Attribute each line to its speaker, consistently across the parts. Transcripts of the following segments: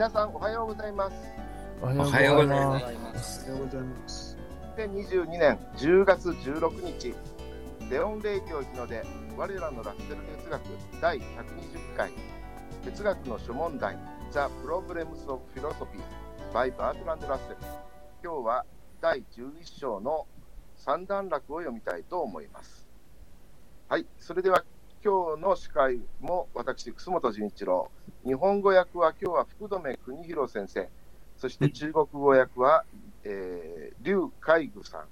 Speaker 1: 皆さんおはようございます。
Speaker 2: おはようございます。
Speaker 3: おはようございます。
Speaker 1: 2022年10月16日、レオンレイディオ日の出、我らのラッセル哲学第120回、哲学の諸問題、The Problems of Philosophy by バートランド・ラッセル。今日は第11章の三段落を読みたいと思います。はい、それでは今日の司会も私、楠本純一郎。日本語訳は今日は福留邦弘先生。そして中国語訳は、えー、劉海愚さん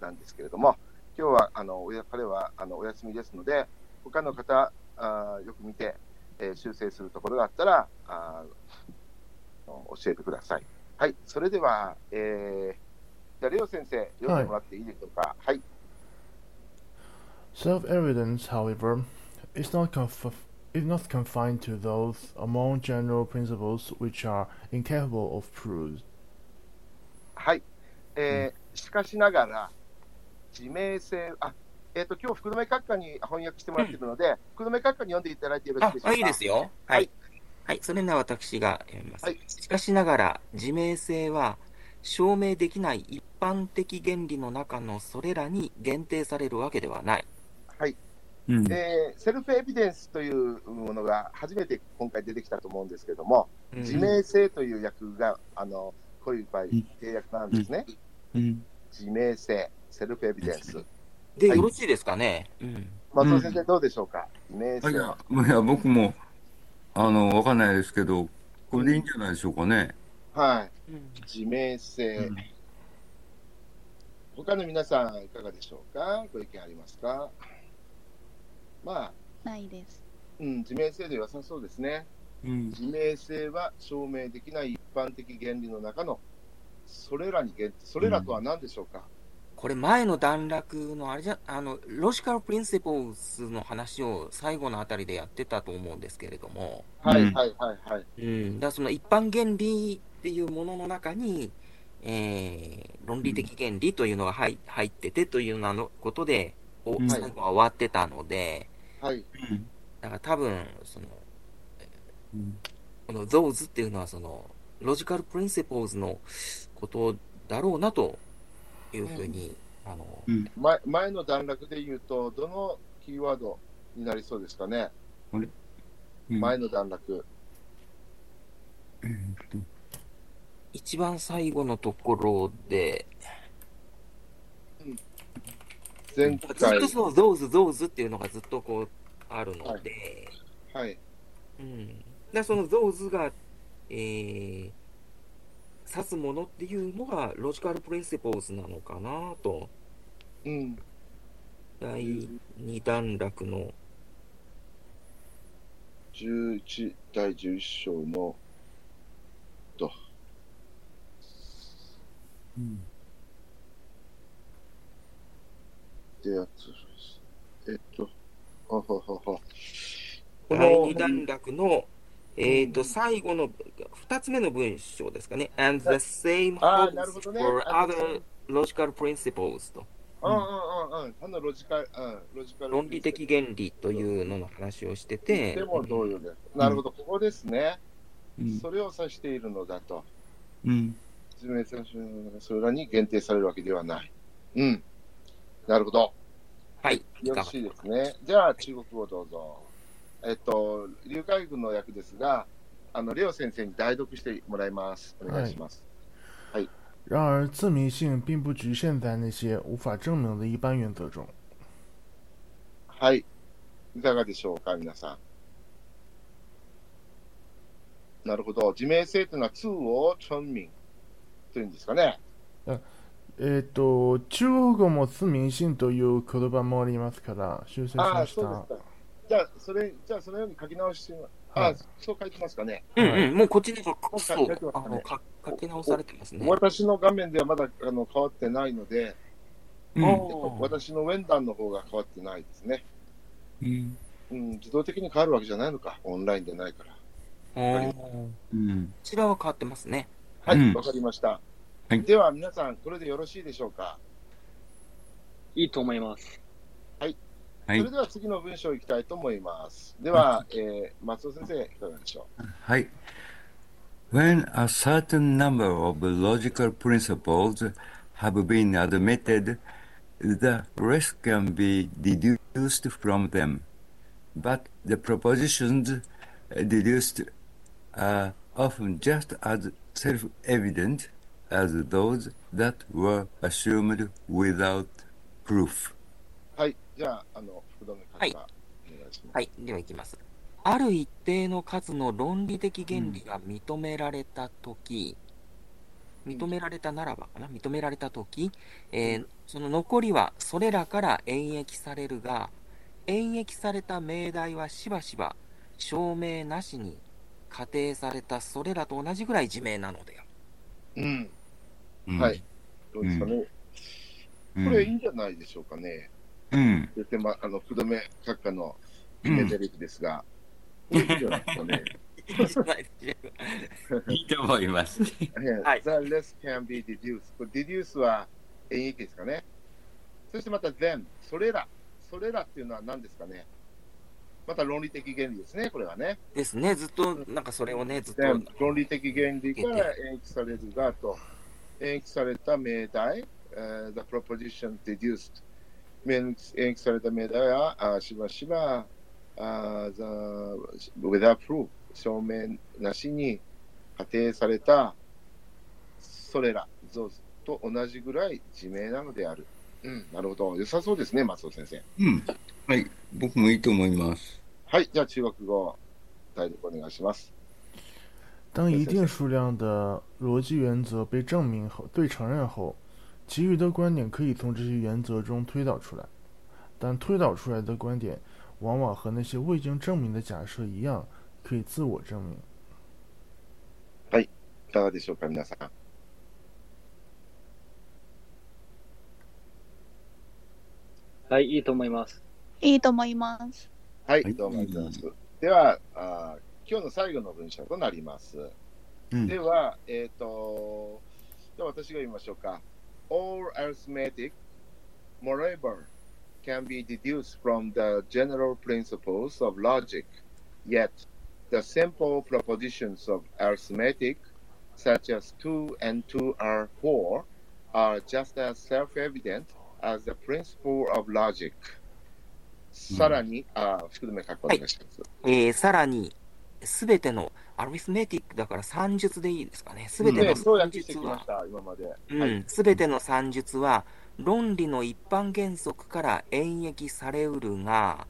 Speaker 1: なんですけれども、今日はあの彼はあのお休みですので、他の方あよく見て、えー修正するところがあったらあ教えてください。はい、それでは、えー、じゃあ、レオ先生、読んでもらっていいでしょうか？はい、
Speaker 2: Self-evidence, however, is not, conf- is not confined to those among general principles which are incapable of proof.
Speaker 1: はい。えーしかしながら、自明性、あ、えっ、と、今日、福留閣下に翻訳してもらっているので、福留閣下に読んでいただいてよろしい
Speaker 3: あ
Speaker 1: でしょう、か？
Speaker 3: いいですよ。は
Speaker 1: はいい。
Speaker 3: はい。それなら私が読みます。
Speaker 1: はい
Speaker 3: しかしながら、自明性は、証明できない一般的原理の中のそれらに限定されるわけではない。
Speaker 1: はい。
Speaker 4: うん
Speaker 1: えーセルフエビデンスというものが初めて今回出てきたと思うんですけども、
Speaker 3: うん
Speaker 1: 自明性という訳が、あの、こういう場合、
Speaker 4: ん
Speaker 1: 契約なんですね。
Speaker 4: うん
Speaker 1: 自明性、セルフエビデンス。
Speaker 3: で、
Speaker 1: はい
Speaker 3: よろしいですかね？うん。
Speaker 1: 松尾先生、どうでしょうか？自明性。
Speaker 4: あいや、いや僕も、あの、わかんないですけど、これでいいんじゃないでしょうかね？
Speaker 1: はい。
Speaker 3: うん
Speaker 1: 自明性。
Speaker 4: うん
Speaker 1: 他の皆さん、いかがでしょうか？ご意見ありますか？まあ、
Speaker 5: ないです。
Speaker 1: うん、自明性で良さそうですね。
Speaker 4: うん。
Speaker 1: 自明性は証明できない一般的原理の中のそれらに限定、それらとは何でしょうか、
Speaker 3: これ前の段落のあれじゃ、あの、ロジカルプリンシポーズの話を最後のあたりでやってたと思うんですけれども、
Speaker 1: はい
Speaker 4: うん
Speaker 1: はいはいはい。
Speaker 3: うん。だその一般原理っていうものの中に、えー、論理的原理というのが入入っててというようなのことで、最後は終わってたので、
Speaker 1: はい。
Speaker 3: だから多分、その、
Speaker 4: うん。
Speaker 3: この those っていうのはその、ロジカルプリンシポーズのことだろうなというふうに、あの、
Speaker 1: 前前の段落で言うと、どのキーワードになりそうですかね、
Speaker 4: うん。
Speaker 1: 前の段落。
Speaker 3: 一番最後のところで、
Speaker 1: 前
Speaker 3: ずっ
Speaker 1: 回
Speaker 3: と、その those, those っていうのがずっとこうあるので、
Speaker 1: はい。
Speaker 3: うん。で、その those が、えー、指すものっていうのがロジカルプリンシポーズなのかなと、
Speaker 1: うん。
Speaker 3: 第2段落の、
Speaker 1: 11、第11章の、と、
Speaker 4: うん
Speaker 1: でやつ。えっと、あははは。こ
Speaker 3: 第
Speaker 1: の
Speaker 3: 2段落の、えっ、と、最後の2つ目の文章ですかね。and the same holds for
Speaker 1: あ
Speaker 3: other logical principles と。
Speaker 1: うんうんうんうん。あのロジカル、うん、ロジカル。
Speaker 3: 論理的原理というのの話をしてて、
Speaker 1: でも同様です。なるほど、ここですね。
Speaker 4: うん
Speaker 1: それを指しているのだと。
Speaker 4: うん
Speaker 1: 説明さそれらに限定されるわけではない。うん。なるほど。
Speaker 3: はい、
Speaker 1: よろしいですね。じゃあ、中国語どうぞ。えっと、劉海軍の訳ですが、あの、レオ先生に代読してもらいます。お願いします。
Speaker 2: 然而，自明性并不局限在那些无法证明的一般原则中。
Speaker 1: はい。いかがでしょうか、皆さん。なるほど。自明性というのは、通を村民というんですかね。
Speaker 2: えっと、中国語も自明性という言葉もありますから、修正し
Speaker 1: ああ、
Speaker 2: ました。
Speaker 1: そうですか。じゃあ、それ、じゃあ、そのように書き直し。ああ
Speaker 2: はい、
Speaker 1: そう書いてますかね。
Speaker 3: うんうん、もうこっちの方が、
Speaker 1: 書
Speaker 3: そ
Speaker 1: いうてますかね
Speaker 3: あのか書き直されてますね。
Speaker 1: 私の画面ではまだあの変わってないので、
Speaker 4: うん
Speaker 1: 私のウェンダンの方が変わってないですね。
Speaker 4: うん
Speaker 1: うん、自動的に変わるわけじゃないのか、オンラインでないから。
Speaker 4: うん
Speaker 3: ちらは変わってますね。
Speaker 1: はい、
Speaker 4: うん
Speaker 1: わ、かりました。
Speaker 4: はい
Speaker 1: では、皆さん、これでよろしいでしょうか。
Speaker 6: いいと思います。
Speaker 4: はい
Speaker 1: それでは次の文章いきたいと思います。では、えー松尾先生、いかがでしょ
Speaker 4: はい。When a certain number of logical principles have been admitted, the rest can be deduced from them. But the propositions deduced are often just as self-evident as those that were assumed without proof.
Speaker 1: はい。じゃあ、あの、福留からお願いします。
Speaker 3: はい、では行きます。ある一定の数の論理的原理が認められたとき、認められたならばかな、認められたとき、えーその残りはそれらから演繹されるが、演繹された命題はしばしば証明なしに仮定されたそれらと同じぐらい自明なのである。
Speaker 1: うん。はい。どうですかね。
Speaker 4: うん
Speaker 1: これいいんじゃないでしょうかね。
Speaker 4: うん。
Speaker 1: 言ってま、あの、福留閣下の決め台詞ですが、これいいんじゃないですかね。
Speaker 4: いいと思います。
Speaker 3: はい
Speaker 1: The less can be deduced. これ deduce は演繹ですかね。そしてまた then、それら。それらっていうのは何ですかね。また論理的原理ですね、これはね。
Speaker 3: ですね、ずっと、なんかそれをね、ずっと、
Speaker 1: 論理的原理から演繹されるがと、演繹された命題、uh, the proposition deduced。演繹された命題は、あしばしば、あ the, without proof、証明なしに仮定された、それら、と同じぐらい自明なのである。うん、なるほど。良さそうですね、松尾先生。
Speaker 4: うん。はい。僕もいいと思います。
Speaker 1: はい、じゃあ中国語、代読お願いします。
Speaker 2: 当一定数量的逻辑原则被证明后、被承认后，其余的观点可以从这些原则中推导出来，但推导出来的观点往往和那些未经证明的假设一样，可以自我证明。
Speaker 1: いかがでしょうか、皆さん。
Speaker 6: はい、いいと思います。
Speaker 5: いいと思います。
Speaker 1: はい、
Speaker 4: はい
Speaker 1: どうもありがとうございます。ではあー、 今日の最後の文章となります。
Speaker 4: うん
Speaker 1: では、えっ、と、では私が言いましょうか。All arithmetic, moreover, can be deduced from the general principles of logic, yet the simple propositions of arithmetic, such as 2 and 2 are 4, are just as self-evident as the principle of logic. さらに、あ、福留書くお願いします。
Speaker 3: えーさらに、 すべての、アリスメティックだから算術でいいですかね。すべての算術は、すべての算術は、論理の一般原則から演繹されうるが、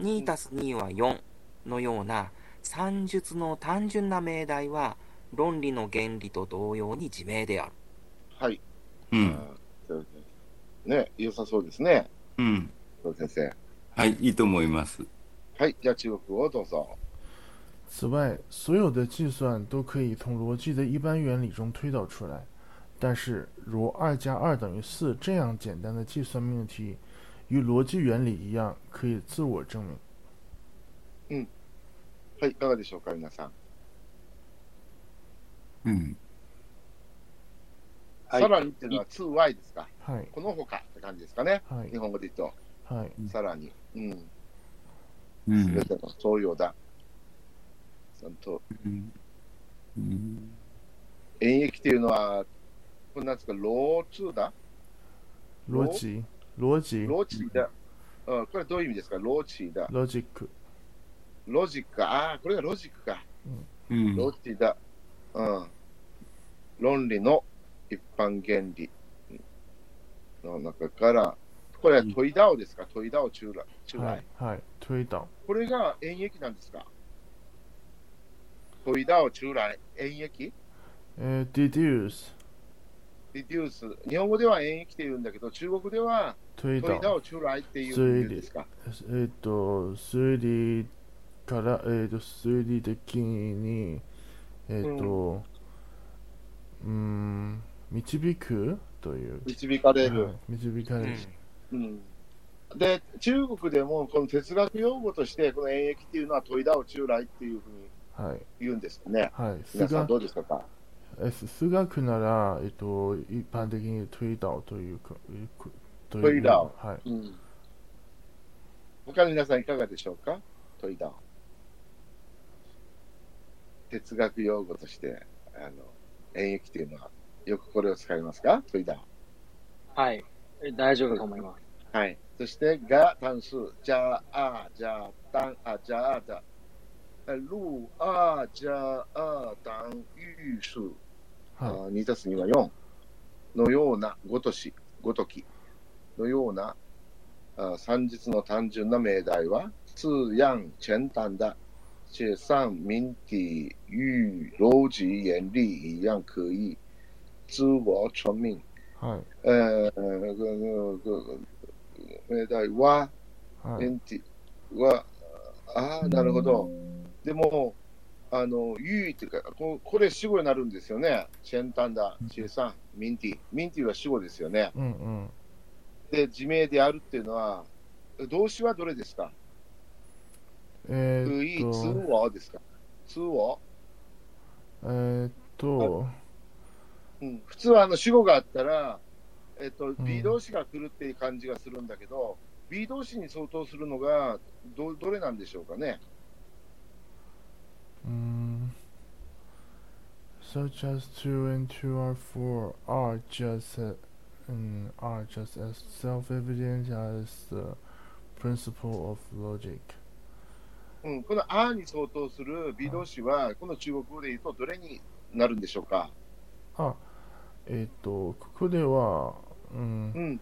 Speaker 3: 2たす2は4のような算術の単純な命題は、論理の原理と同様に自明である。
Speaker 1: はい。
Speaker 4: うん。
Speaker 1: ねね、良さそうですね。
Speaker 4: うん。
Speaker 1: 先生。
Speaker 4: はい。いいと思います。
Speaker 1: はい、じゃあ中国語をどうぞ。
Speaker 2: 此外，所有的计算都可以从逻辑的一般原理中推导出来，但是如二加二等于四这样简单的计算命题，与逻辑原理一样，可以自我证明。
Speaker 1: はい、いかがでしょうか、皆さん。
Speaker 4: うん。
Speaker 6: はい
Speaker 1: さらにっていうのは 2y ですか。
Speaker 2: はい、
Speaker 1: この他って感じですかね。
Speaker 2: はい
Speaker 1: 日、本語で言うと、
Speaker 2: はい、
Speaker 1: さらに。うん。
Speaker 4: うん。
Speaker 1: すべての東洋だ。 ちゃんと、
Speaker 4: うんうん
Speaker 1: 演繹っていうのは、これなんですか、ロー2だ？
Speaker 2: 逻辑、逻辑、
Speaker 1: ローチだ。うん、これどういう意味ですか？ローチだ。
Speaker 2: ロジック、
Speaker 1: ロジックか？ああ、これがロジックか。
Speaker 4: うん。
Speaker 1: ロジだ。うん。論理の一般原理の中から、これは問い倒ですか？問い倒中来。中来
Speaker 2: はい、はい、推導、
Speaker 1: これが演繹なんですか？問い倒中来。演繹
Speaker 2: えー、deduce、
Speaker 1: reduce。日本語では演繹って言うんだけど、中国では
Speaker 2: 推
Speaker 1: 問い倒
Speaker 2: 導、
Speaker 1: 中来っていうんですか？
Speaker 2: えっ、と、推理から、えっ、と、推理的に、えっ、と、うーん、導くという、
Speaker 1: 導かれる。
Speaker 2: はい導かれる。
Speaker 1: うんで、中国でもこの哲学用語として、この演繹っていうのは問い倒中来っていうふうに
Speaker 2: はい、
Speaker 1: 言うんですね。
Speaker 2: はい、数
Speaker 1: 皆さん
Speaker 2: 学
Speaker 1: どうですか
Speaker 2: え数学なら、えっと、一般的に推導というか、えくという
Speaker 1: 推導
Speaker 2: はい。
Speaker 1: うん。他の皆さんいかがでしょうか？問い倒。哲学用語としてあの、演繹というのは、よくこれを使いますか？トイダ
Speaker 6: はい。大丈夫と思います。
Speaker 1: はい。そして、が単数、じゃあ、じゃあ、たん、あ、じゃあだ。る、あ、じゃあ、たん、ゆうす。
Speaker 2: は
Speaker 1: 2たす2は4のようなごとし、ごときのようなあ三日の単純な命題は、字样简单的，写上明体与逻辑原理一样可以自我证明。
Speaker 2: い。はい。
Speaker 1: えー、命題は、
Speaker 2: はい。
Speaker 1: は、ああ、なるほど。でも、あの、優位っていうか、ここれ死語になるんですよね。チェンタンダ、チェサン、ミンティ。ミンティは死語ですよね。
Speaker 2: うんうん。
Speaker 1: で、自名であるっていうのは、動詞はどれですか？
Speaker 2: えーっと、
Speaker 1: をですか？つを、
Speaker 2: えーっと、
Speaker 1: うん、普通はあの主語があったら、えっと、
Speaker 2: ん
Speaker 1: B 動詞が来るっていう感じがするんだけど、B 動詞に相当するのがどどれなんでしょうかね？
Speaker 2: Such as two and two are four are just uh, um, are just as self-evident as the principle of logic.
Speaker 1: うん、このあーに相当する B 動詞は、この中国語で言うとどれになるんでしょうか？
Speaker 2: あ、えーっと、ここでは、うん
Speaker 1: う、ん。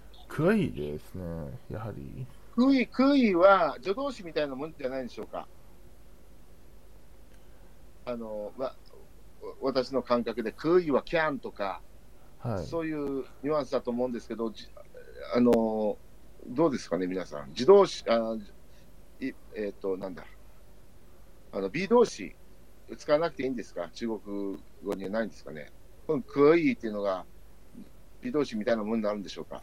Speaker 2: ですね、やはり。
Speaker 1: くい、くいは助動詞みたいなもんじゃないでしょうか。あの、ま、私の感覚で、くいは can とか、
Speaker 2: はい。
Speaker 1: そういうニュアンスだと思うんですけど、じあの、どうですかね、皆さん。自動詞、あいえっ、と、なんだ。あの、B 動詞、使わなくていいんですか？中国語にはないんですかね？このくいっていうのが、B 動詞みたいなものになるんでしょうか？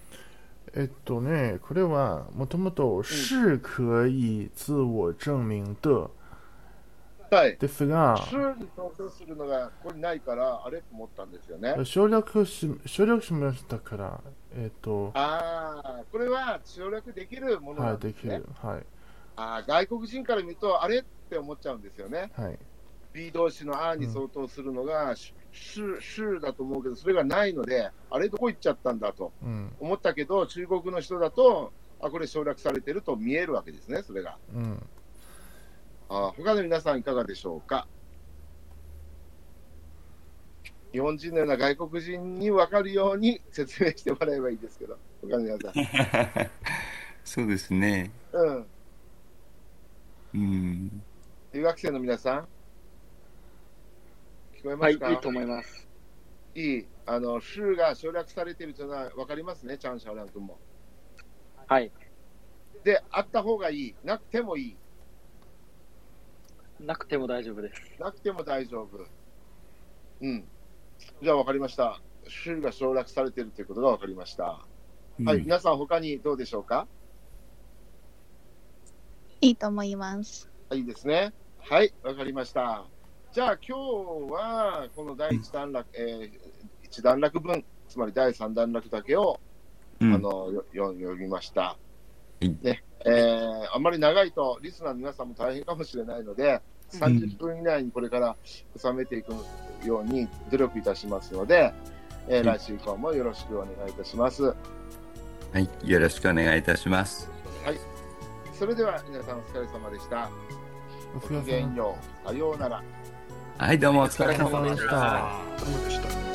Speaker 2: えっとね、これはもともと是可以自我证明的
Speaker 1: はい。
Speaker 2: ですが、
Speaker 1: 週に投票するのがここにないから、あれと思ったんですよね。
Speaker 2: 省略し省略しましたから、えっと、
Speaker 1: ああ、これは省略できるもの
Speaker 2: は、
Speaker 1: ないんですね。
Speaker 2: できる。はい。
Speaker 1: ああ、外国人から見ると、あれって思っちゃうんですよね。
Speaker 2: はい。
Speaker 1: B 動詞のあーに相当するのが、しゅ週だと思うけど、それがないので、あれどこ行っちゃったんだと
Speaker 2: うん。
Speaker 1: 思ったけど、中国の人だと、あ、これ省略されてると見えるわけですね、それが。
Speaker 2: うん。
Speaker 1: あー他の皆さんいかがでしょうか？日本人のような外国人に分かるように説明してもらえばいいですけど、他の皆さん。
Speaker 4: そうですね。
Speaker 1: うん。
Speaker 4: うん。
Speaker 1: 留学生の皆さん、聞こえま
Speaker 6: はい、い
Speaker 1: すか、
Speaker 6: いと思います。
Speaker 1: いいあの、州が省略されているというのは分かりますね、チャン・シャオラン君も。
Speaker 6: はい。
Speaker 1: で、あった方がいい、なくてもいい、
Speaker 6: なくても大丈夫です。
Speaker 1: なくても大丈夫。うん。じゃあ分かりました。州が省略されているということが分かりました。はい、皆さん、他にどうでしょうか？
Speaker 5: いいと思います。
Speaker 1: はい、いいですね。はい、わかりました。じゃあ今日は、この第一段落、えー一段落分、つまり第三段落だけを、
Speaker 4: うん
Speaker 1: あのよよ読みました。
Speaker 4: い
Speaker 1: ねえーあんまり長いと、リスナーの皆さんも大変かもしれないので、30分以内にこれから収めていくように努力いたしますので、えー来週以降もよろしくお願いいたします。
Speaker 4: はい、よろしくお願いいたします。
Speaker 1: それでは皆さんお疲れ様でした。
Speaker 2: お
Speaker 1: ごき
Speaker 2: 疲れ様
Speaker 1: げんよう。さようなら。
Speaker 4: はい、どうもお疲れ様
Speaker 7: でした。